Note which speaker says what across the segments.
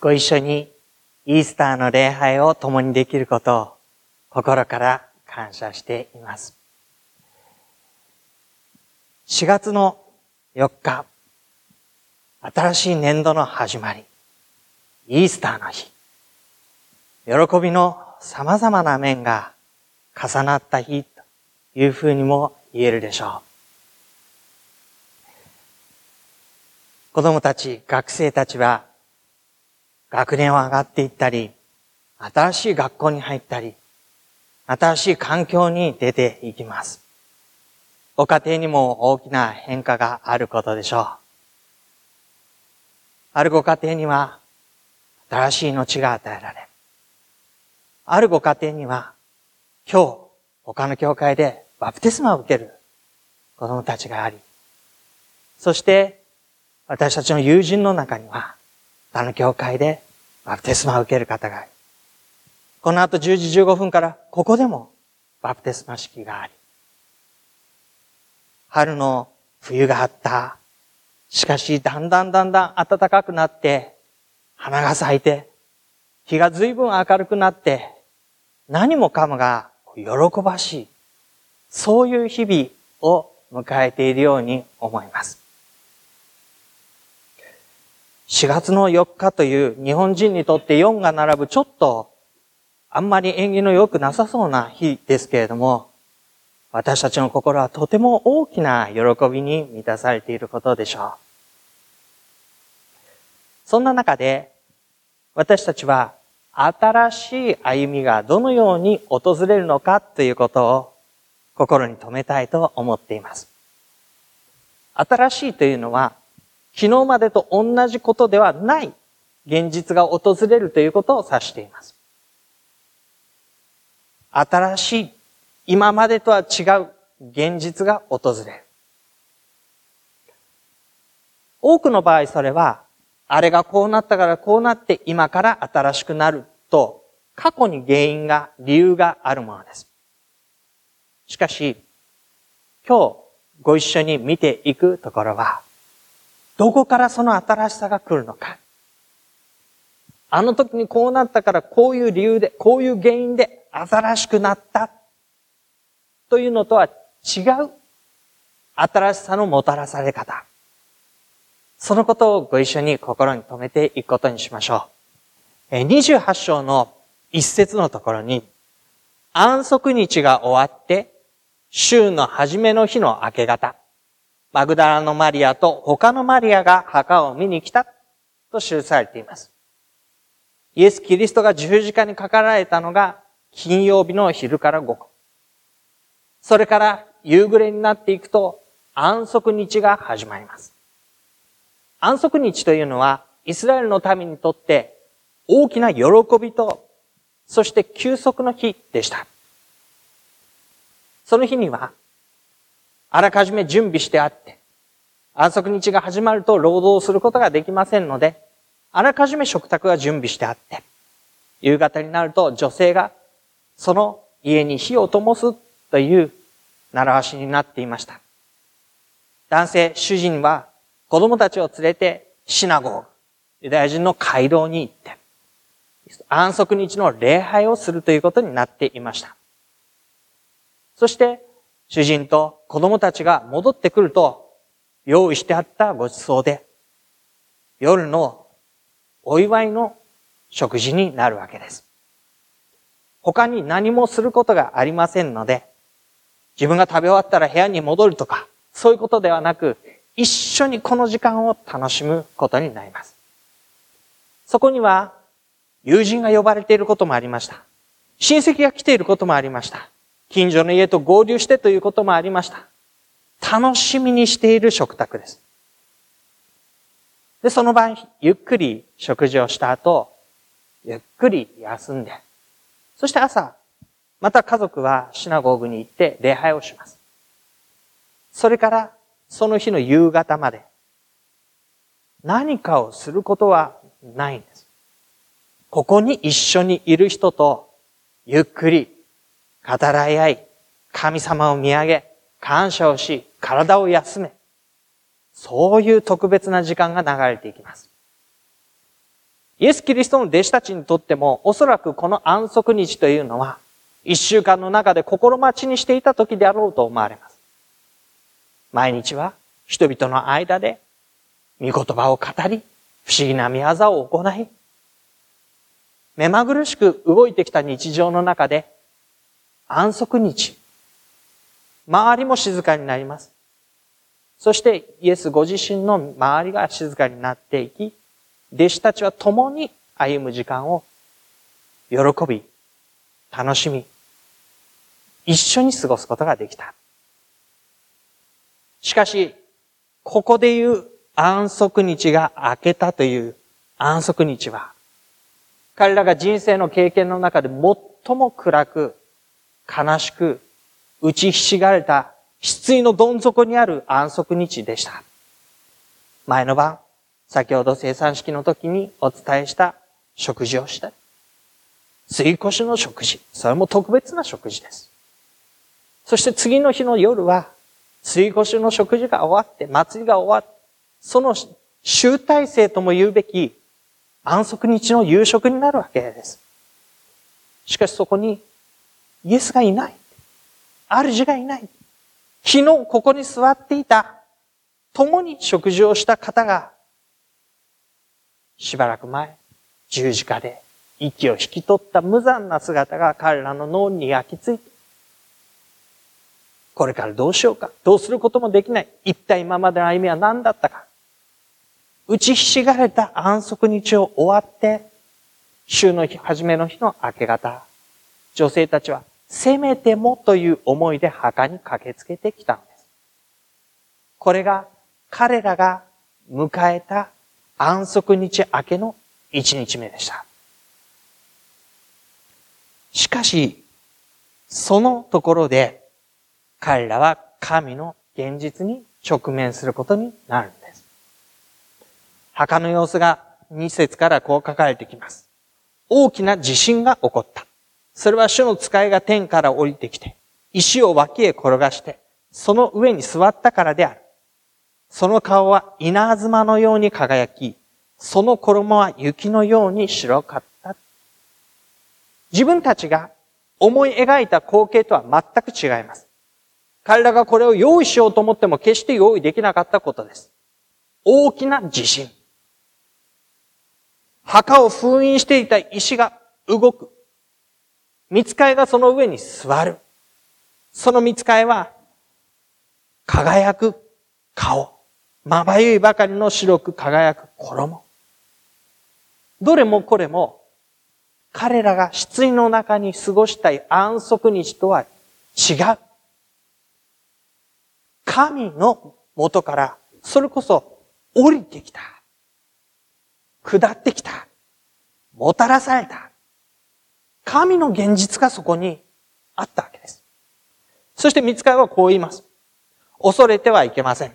Speaker 1: ご一緒にイースターの礼拝を共にできることを心から感謝しています。4月の4日、新しい年度の始まり、イースターの日、喜びの様々な面が重なった日というふうにも言えるでしょう。子供たち、学生たちは学年を上がっていったり、新しい学校に入ったり、新しい環境に出ていきます。ご家庭にも大きな変化があることでしょう。あるご家庭には新しい命が与えられ、あるご家庭には今日他の教会でバプテスマを受ける子供たちがあり、そして私たちの友人の中には他の教会でバプテスマを受ける方がいる。この後10時15分からここでもバプテスマ式があり、春の冬があった。しかし、だんだんだんだん暖かくなって、花が咲いて、日が随分明るくなって、何もかもが喜ばしい。そういう日々を迎えているように思います。4月の4日という日本人にとって4が並ぶちょっとあんまり縁起の良くなさそうな日ですけれども、私たちの心はとても大きな喜びに満たされていることでしょう。そんな中で、私たちは新しい歩みがどのように訪れるのかということを心に留めたいと思っています。新しいというのは昨日までと同じことではない現実が訪れるということを指しています。新しい、今までとは違う現実が訪れる。多くの場合それは、あれがこうなったからこうなって今から新しくなると、過去に原因が、理由があるものです。しかし、今日ご一緒に見ていくところは、どこからその新しさが来るのか。あの時にこうなったからこういう理由で、こういう原因で新しくなったというのとは違う新しさのもたらされ方。そのことをご一緒に心に留めていくことにしましょう。28章の一節のところに、安息日が終わって、週の初めの日の明け方、マグダラのマリアと他のマリアが墓を見に来たと記されています。イエス・キリストが十字架にかかられたのが金曜日の昼から午後。それから夕暮れになっていくと安息日が始まります。安息日というのはイスラエルの民にとって大きな喜びと、そして休息の日でした。その日にはあらかじめ準備してあって、安息日が始まると労働することができませんので、あらかじめ食卓が準備してあって、夕方になると女性がその家に火を灯すという習わしになっていました。男性、主人は子供たちを連れてシナゴー、ユダヤ人の街道に行って、安息日の礼拝をするということになっていました。そして、主人と子供たちが戻ってくると、用意してあったご馳走で、夜のお祝いの食事になるわけです。他に何もすることがありませんので、自分が食べ終わったら部屋に戻るとか、そういうことではなく、一緒にこの時間を楽しむことになります。そこには、友人が呼ばれていることもありました。親戚が来ていることもありました。近所の家と合流してということもありました。楽しみにしている食卓です。で、その晩、ゆっくり食事をした後、ゆっくり休んで、そして朝、また家族はシナゴーグに行って礼拝をします。それから、その日の夕方まで、何かをすることはないんです。ここに一緒にいる人と、ゆっくり語らい合い、神様を見上げ、感謝をし、体を休め、そういう特別な時間が流れていきます。イエス・キリストの弟子たちにとっても、おそらくこの安息日というのは、一週間の中で心待ちにしていた時であろうと思われます。毎日は人々の間で、御言葉を語り、不思議な見業を行い、目まぐるしく動いてきた日常の中で、安息日、周りも静かになります。そしてイエスご自身の周りが静かになっていき、弟子たちは共に歩む時間を喜び、楽しみ、一緒に過ごすことができた。しかし、ここで言う安息日が明けたという安息日は、彼らが人生の経験の中で最も暗く、悲しく、打ちひしがれた、失意のどん底にある安息日でした。前の晩、先ほど生産式の時にお伝えした食事をした。水越しの食事。それも特別な食事です。そして次の日の夜は、水越しの食事が終わって、祭りが終わって、その集大成とも言うべき安息日の夕食になるわけです。しかしそこにイエスがいない。主がいない。昨日ここに座っていた、共に食事をした方がしばらく前、十字架で息を引き取った無残な姿が彼らの脳に焼き付いて、これからどうしようか、どうすることもできない。一体今までの歩みは何だったか。打ちひしがれた安息日を終わって、週の日、初めの日の明け方、女性たちは、せめてもという思いで墓に駆けつけてきたのです。これが彼らが迎えた安息日明けの一日目でした。しかし、そのところで、彼らは神の現実に直面することになるんです。墓の様子が2節からこう書かれてきます。大きな地震が起こった。それは主の使いが天から降りてきて、石を脇へ転がして、その上に座ったからである。その顔は稲妻のように輝き、その衣は雪のように白かった。自分たちが思い描いた光景とは全く違います。彼らがこれを用意しようと思っても決して用意できなかったことです。大きな地震。墓を封印していた石が動く。見つかいがその上に座る。その見つかいは輝く顔。まばゆいばかりの白く輝く衣。どれもこれも、彼らが失意の中に過ごしたい安息日とは違う。神の元から、それこそ降りてきた。下ってきた。もたらされた。神の現実がそこにあったわけです。そして見つかりはこう言います。恐れてはいけません。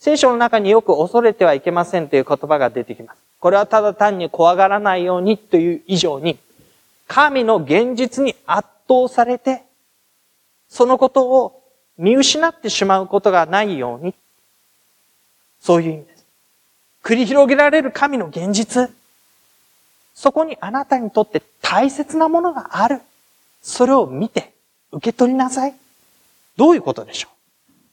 Speaker 1: 聖書の中によく恐れてはいけませんという言葉が出てきます。これはただ単に怖がらないようにという以上に、神の現実に圧倒されて、そのことを見失ってしまうことがないように、そういう意味です。繰り広げられる神の現実、そこにあなたにとって大切なものがある。それを見て、受け取りなさい。どういうことでしょう？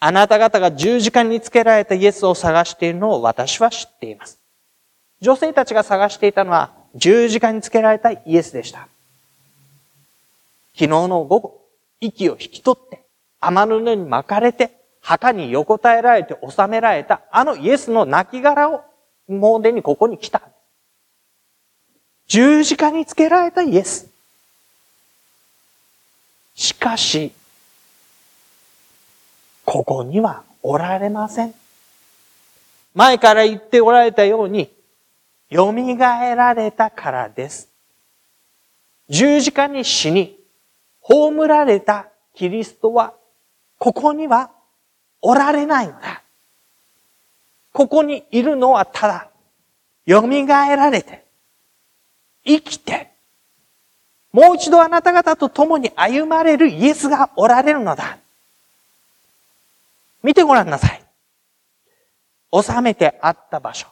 Speaker 1: あなた方が十字架につけられたイエスを探しているのを私は知っています。女性たちが探していたのは十字架につけられたイエスでした。昨日の午後、息を引き取って、天布に巻かれて、墓に横たえられて収められたあのイエスの亡骸を、もうでにここに来た。十字架につけられたイエス。しかし、ここにはおられません。前から言っておられたように、蘇られたからです。十字架に死に、葬られたキリストは、ここにはおられないのだ。ここにいるのはただ、蘇られて、生きて、もう一度あなた方と共に歩まれるイエスがおられるのだ。見てごらんなさい。収めてあった場所。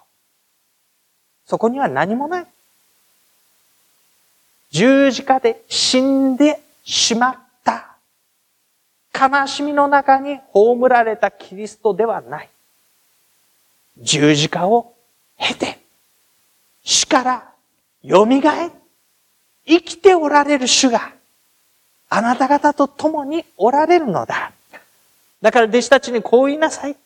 Speaker 1: そこには何もない。十字架で死んでしまった悲しみの中に葬られたキリストではない。十字架を経て、死から蘇り、生きておられる主があなた方と共におられるのだ。だから弟子たちにこう言いなさい。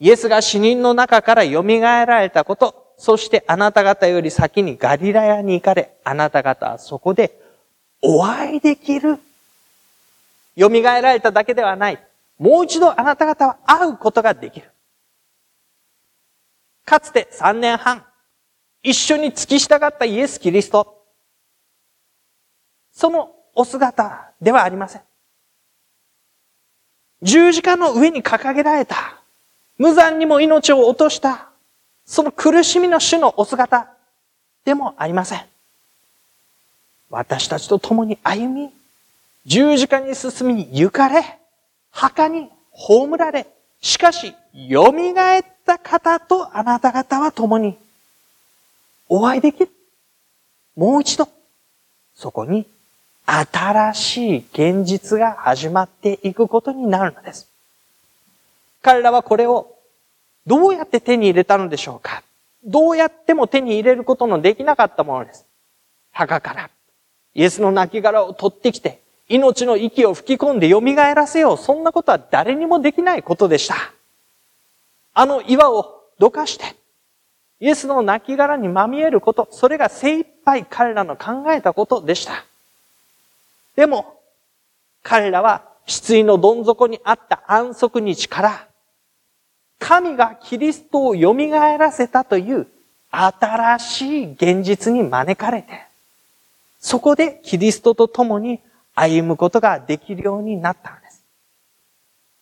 Speaker 1: イエスが死人の中から蘇られたこと、そしてあなた方より先にガリラヤに行かれ、あなた方はそこでお会いできる。蘇られただけではない。もう一度あなた方は会うことができる。かつて3年半、一緒に付き従ったイエス・キリスト。そのお姿ではありません。十字架の上に掲げられた、無残にも命を落とした、その苦しみの主のお姿でもありません。私たちと共に歩み、十字架に進み、行かれ、墓に葬られ、しかし、蘇った方とあなた方は共にお会いできる？もう一度、そこに新しい現実が始まっていくことになるのです。彼らはこれをどうやって手に入れたのでしょうか？どうやっても手に入れることのできなかったものです。墓からイエスの亡骸を取ってきて命の息を吹き込んで蘇らせよう。そんなことは誰にもできないことでした。あの岩をどかしてイエスの亡骸にまみえること、それが精一杯彼らの考えたことでした。でも、彼らは失意のどん底にあった安息日から、神がキリストを蘇らせたという新しい現実に招かれて、そこでキリストと共に歩むことができるようになったんです。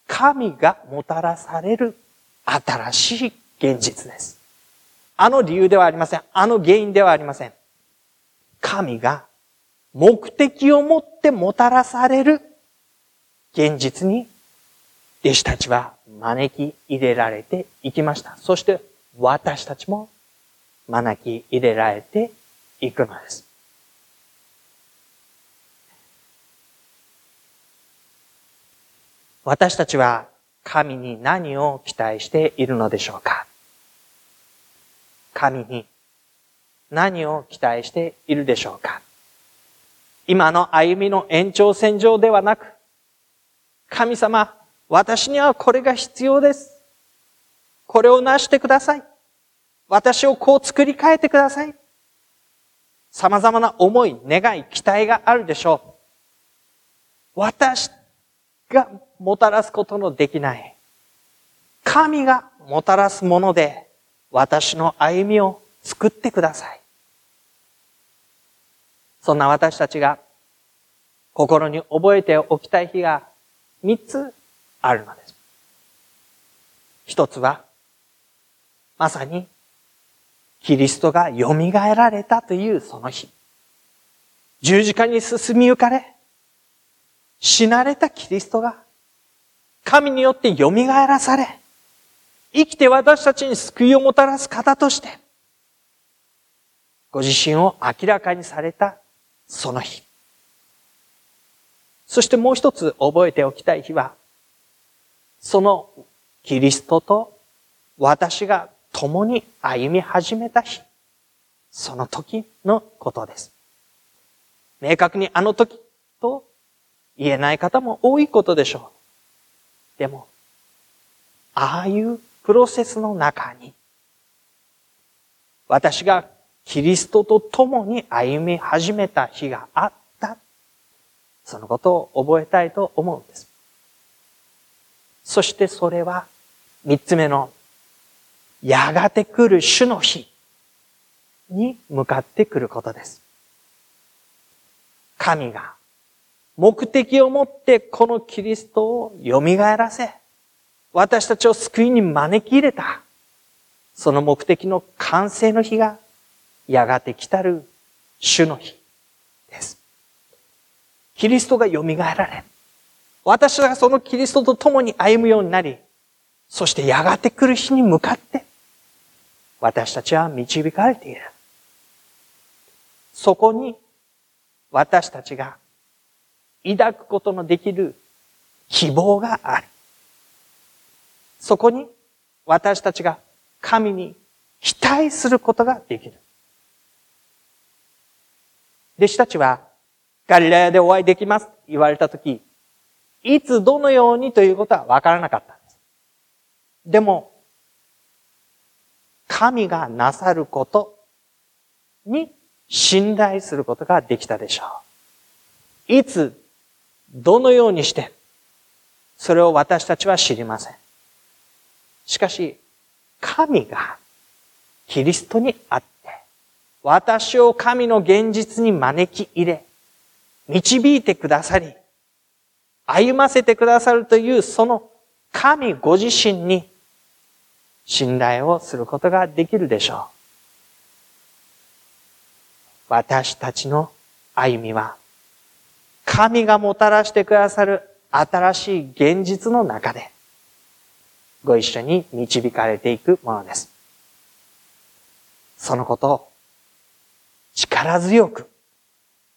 Speaker 1: 神がもたらされる新しい現実です。あの理由ではありません。あの原因ではありません。神が目的を持ってもたらされる現実に弟子たちは招き入れられていきました。そして私たちも招き入れられていくのです。私たちは神に何を期待しているのでしょうか神に何を期待しているでしょうか？今の歩みの延長線上ではなく、神様、私にはこれが必要です。これを成してください。私をこう作り変えてください。様々な思い、願い、期待があるでしょう。私がもたらすことのできない。神がもたらすもので、私の歩みを作ってください。そんな私たちが心に覚えておきたい日が三つあるのです。一つは、まさにキリストが蘇られたというその日。十字架に進みゆかれ、死なれたキリストが神によって蘇らされ、生きて私たちに救いをもたらす方として、ご自身を明らかにされたその日。そしてもう一つ覚えておきたい日は、そのキリストと私が共に歩み始めた日。その時のことです。明確にあの時と言えない方も多いことでしょう。でも、ああいうプロセスの中に、私がキリストと共に歩み始めた日があった。そのことを覚えたいと思うんです。そしてそれは三つ目のやがて来る主の日に向かってくることです。神が目的を持ってこのキリストを蘇らせ、私たちを救いに招き入れた。その目的の完成の日がやがて来たる主の日です。キリストが蘇られ、私がそのキリストと共に歩むようになり、そしてやがて来る日に向かって、私たちは導かれている。そこに私たちが抱くことのできる希望がある。そこに私たちが神に期待することができる。弟子たちはガリラヤでお会いできますと言われたとき、いつどのようにということはわからなかったんです。でも、神がなさることに信頼することができたでしょう。いつ、どのようにして、それを私たちは知りません。しかし、神がキリストにあって、私を神の現実に招き入れ、導いてくださり、歩ませてくださるというその神ご自身に信頼をすることができるでしょう。私たちの歩みは、神がもたらしてくださる新しい現実の中で、ご一緒に導かれていくものです。そのことを力強く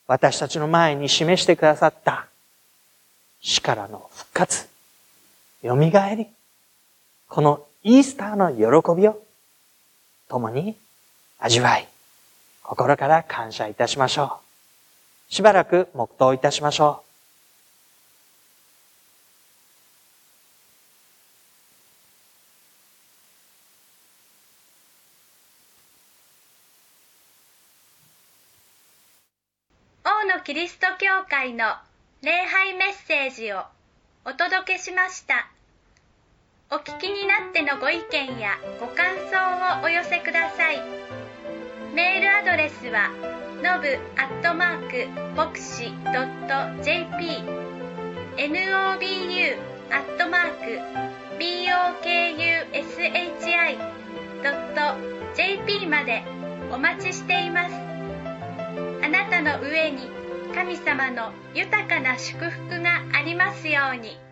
Speaker 1: 私たちの前に示してくださった死からの復活、蘇り、このイースターの喜びを共に味わい、心から感謝いたしましょう。しばらく黙祷いたしましょう。
Speaker 2: 王のキリスト教会の礼拝メッセージをお届けしました。お聞きになってのご意見やご感想をお寄せください。メールアドレスはのぶアットマークボクシドット JP nobu アットマーク bokushi ドット JP までお待ちしています。あなたの上に神様の豊かな祝福がありますように。